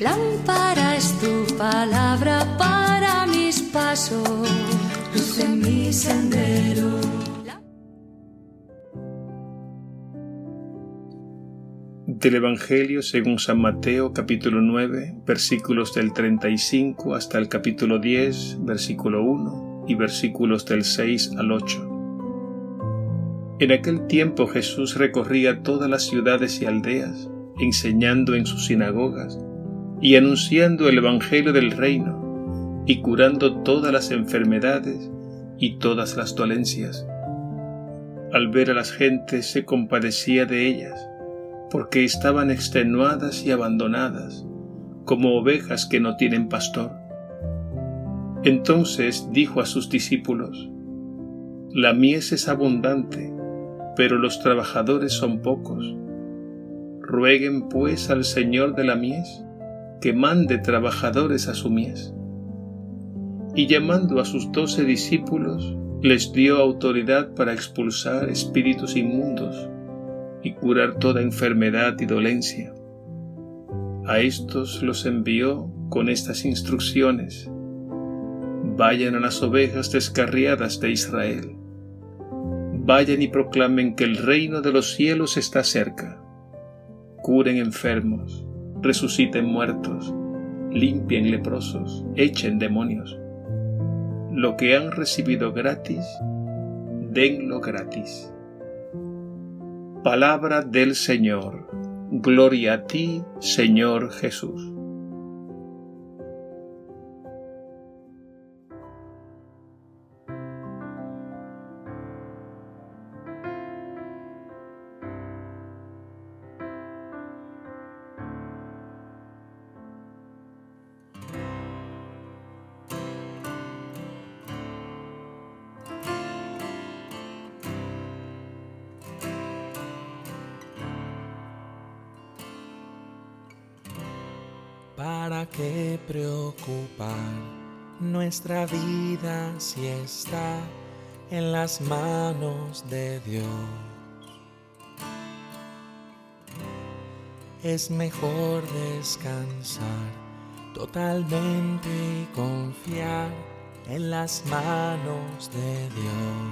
Lámpara es tu palabra para mis pasos, luz en mi sendero. Del Evangelio según San Mateo capítulo 9 versículos del 35 hasta el capítulo 10 versículo 1 y versículos del 6 al 8. En aquel tiempo Jesús recorría todas las ciudades y aldeas, enseñando en sus sinagogas y anunciando el Evangelio del reino y curando todas las enfermedades y todas las dolencias. Al ver a las gentes se compadecía de ellas, porque estaban extenuadas y abandonadas, como ovejas que no tienen pastor. Entonces dijo a sus discípulos, La mies es abundante, pero los trabajadores son pocos. Rueguen pues al Señor de la mies que mande trabajadores a su mies. Y llamando a sus doce discípulos, les dio autoridad para expulsar espíritus inmundos y curar toda enfermedad y dolencia. A estos los envió con estas instrucciones. Vayan a las ovejas descarriadas de Israel. Vayan y proclamen que el reino de los cielos está cerca. Curen enfermos, resuciten muertos, limpien leprosos, echen demonios. Lo que han recibido gratis, denlo gratis. Palabra del Señor. Gloria a ti, Señor Jesús. ¿Para qué preocupar nuestra vida si está en las manos de Dios? Es mejor descansar totalmente y confiar en las manos de Dios.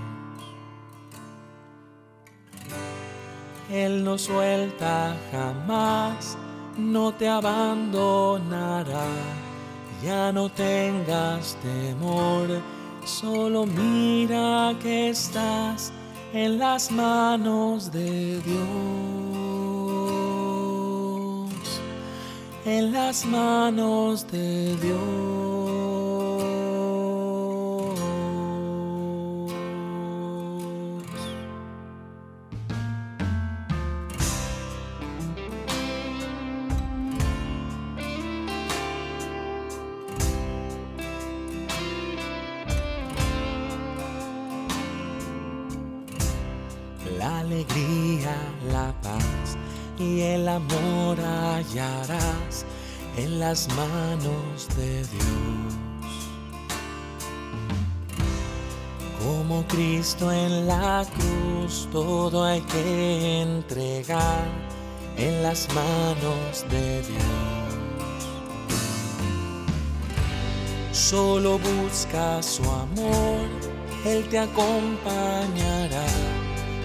Él no suelta jamás no te abandonará. Ya no tengas temor, solo mira que estás en las manos de Dios. En las manos de Dios. La alegría, la paz y el amor hallarás en las manos de Dios. Como Cristo en la cruz, todo hay que entregar en las manos de Dios. Solo busca su amor, Él te acompañará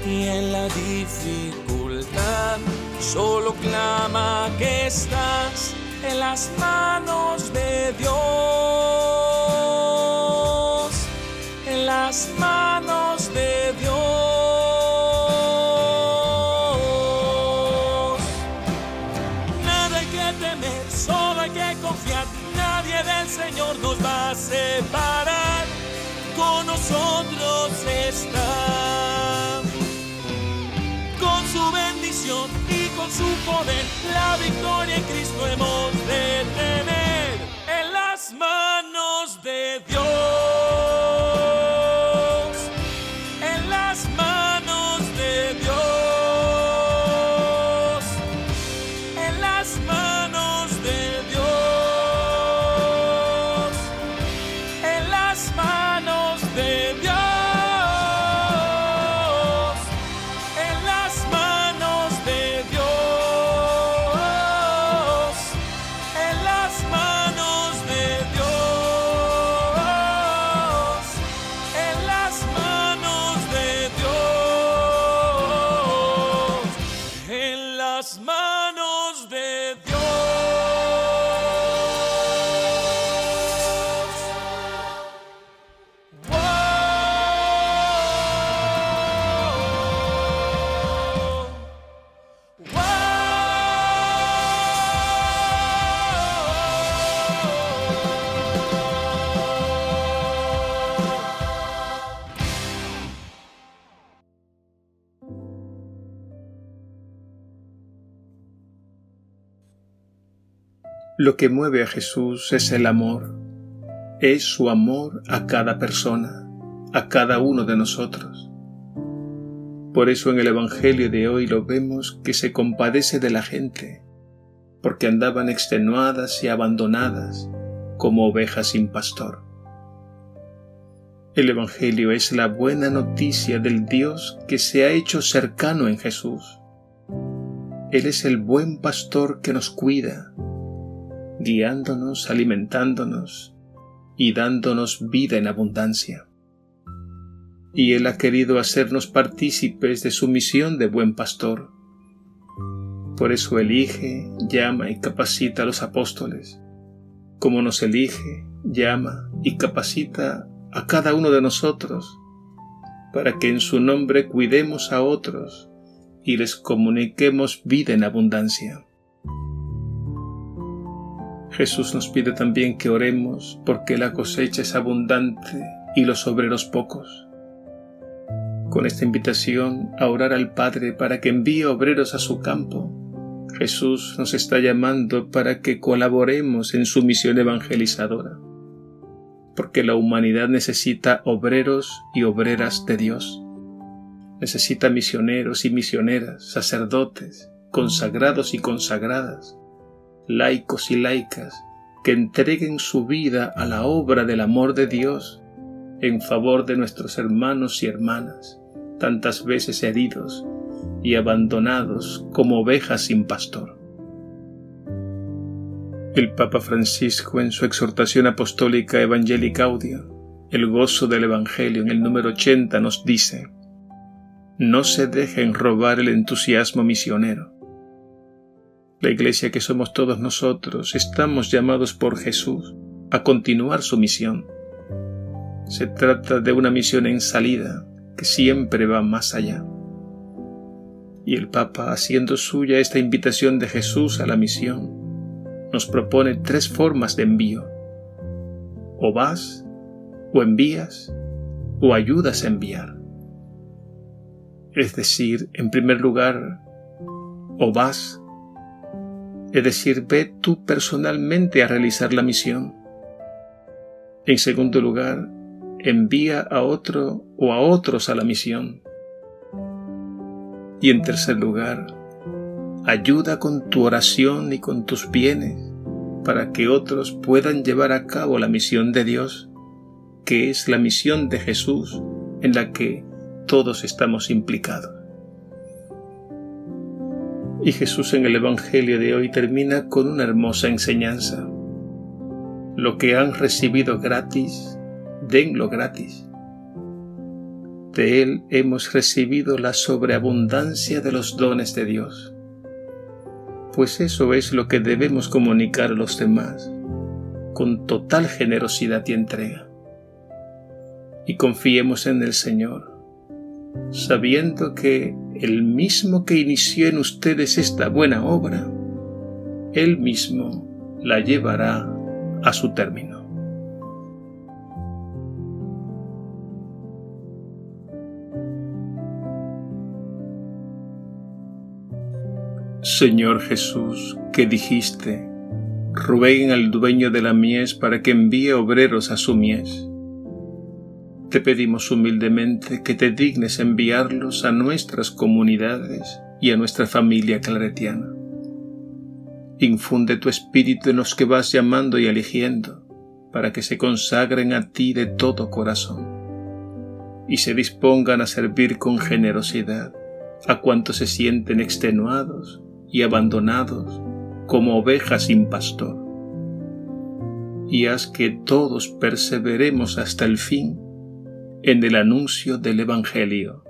y en la dificultad. Solo clama que estás en las manos de Dios, en las manos de Dios. Nada hay que temer, solo hay que confiar, nadie del Señor nos va a separar, con nosotros está y con su poder la victoria en Cristo hemos de tener en las manos de Dios. Lo que mueve a Jesús es el amor, es su amor a cada persona, a cada uno de nosotros. Por eso en el Evangelio de hoy lo vemos que se compadece de la gente, porque andaban extenuadas y abandonadas como ovejas sin pastor. El Evangelio es la buena noticia del Dios que se ha hecho cercano en Jesús. Él es el buen pastor que nos cuida, guiándonos, alimentándonos y dándonos vida en abundancia. Y Él ha querido hacernos partícipes de su misión de buen pastor. Por eso elige, llama y capacita a los apóstoles, como nos elige, llama y capacita a cada uno de nosotros, para que en su nombre cuidemos a otros y les comuniquemos vida en abundancia. Jesús nos pide también que oremos porque la cosecha es abundante y los obreros pocos. Con esta invitación a orar al Padre para que envíe obreros a su campo, Jesús nos está llamando para que colaboremos en su misión evangelizadora, porque la humanidad necesita obreros y obreras de Dios. Necesita misioneros y misioneras, sacerdotes, consagrados y consagradas, laicos y laicas, que entreguen su vida a la obra del amor de Dios en favor de nuestros hermanos y hermanas, tantas veces heridos y abandonados como ovejas sin pastor. El Papa Francisco en su exhortación apostólica Evangelii Gaudio, el gozo del Evangelio en el número 80 nos dice, no se dejen robar el entusiasmo misionero la iglesia que somos todos nosotros, estamos llamados por Jesús a continuar su misión. Se trata de una misión en salida que siempre va más allá. Y el Papa, haciendo suya esta invitación de Jesús a la misión, nos propone tres formas de envío. O vas, o envías, o ayudas a enviar. Es decir, en primer lugar, o vas es decir, ve tú personalmente a realizar la misión. En segundo lugar, envía a otro o a otros a la misión. Y en tercer lugar, ayuda con tu oración y con tus bienes para que otros puedan llevar a cabo la misión de Dios, que es la misión de Jesús en la que todos estamos implicados. Y Jesús en el Evangelio de hoy termina con una hermosa enseñanza. Lo que han recibido gratis, denlo gratis. De Él hemos recibido la sobreabundancia de los dones de Dios. Pues eso es lo que debemos comunicar a los demás, con total generosidad y entrega. Y confiemos en el Señor, sabiendo que el mismo que inició en ustedes esta buena obra, Él mismo la llevará a su término. Señor Jesús, que dijiste, rueguen al dueño de la mies para que envíe obreros a su mies te pedimos humildemente que te dignes enviarlos a nuestras comunidades y a nuestra familia claretiana. Infunde tu espíritu en los que vas llamando y eligiendo, para que se consagren a ti de todo corazón y se dispongan a servir con generosidad a cuantos se sienten extenuados y abandonados como ovejas sin pastor. Y haz que todos perseveremos hasta el fin en el anuncio del Evangelio